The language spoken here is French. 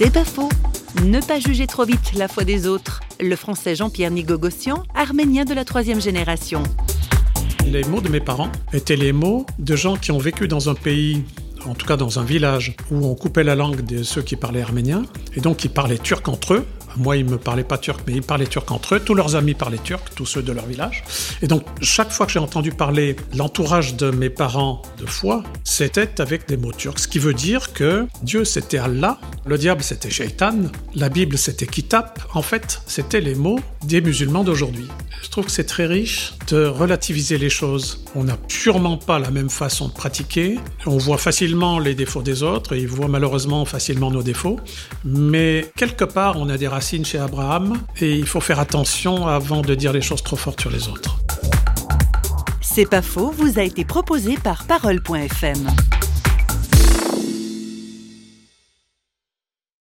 C'est pas faux. Ne pas juger trop vite la foi des autres. Le français Jean-Pierre Nigogossian, arménien de la troisième génération. Les mots de mes parents étaient les mots de gens qui ont vécu dans un pays en tout cas dans un village où on coupait la langue de ceux qui parlaient arménien, et donc qui parlaient turc entre eux, moi, ils me parlaient pas turc, mais ils parlaient turc entre eux. Tous leurs amis parlaient turc, tous ceux de leur village. Et donc, chaque fois que j'ai entendu parler l'entourage de mes parents de foi, c'était avec des mots turcs. Ce qui veut dire que Dieu, c'était Allah, le diable, c'était Shaitan, la Bible, c'était Kitab. En fait, c'était les mots des musulmans d'aujourd'hui. Je trouve que c'est très riche de relativiser les choses. On n'a sûrement pas la même façon de pratiquer. On voit facilement les défauts des autres et ils voient malheureusement facilement nos défauts. Mais quelque part, on a des racines chez Abraham et il faut faire attention avant de dire les choses trop fortes sur les autres. C'est pas faux, vous a été proposé par Parole.fm.